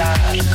alive.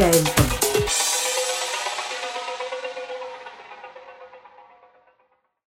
Game.